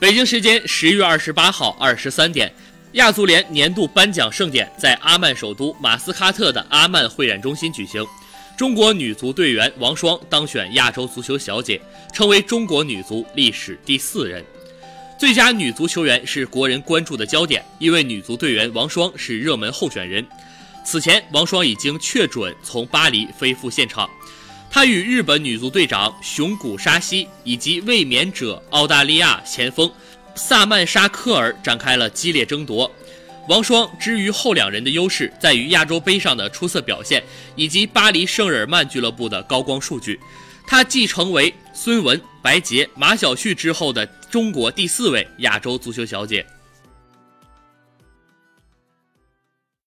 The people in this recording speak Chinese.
北京时间十月二十八号二十三点，亚足联年度颁奖盛典在阿曼首都马斯喀特的阿曼会展中心举行。中国女足队员王霜当选亚洲足球小姐，成为中国女足历史第四人。最佳女足球员是国人关注的焦点，因为女足队员王霜是热门候选人。此前，王霜已经确准从巴黎飞赴现场。她与日本女足队长熊谷沙希以及卫冕者澳大利亚前锋萨曼莎科尔展开了激烈争夺。王霜之于后两人的优势在于亚洲杯上的出色表现，以及巴黎圣日耳曼俱乐部的高光数据。她继成为孙雯、白洁、马晓旭之后的中国第四位亚洲足球小姐。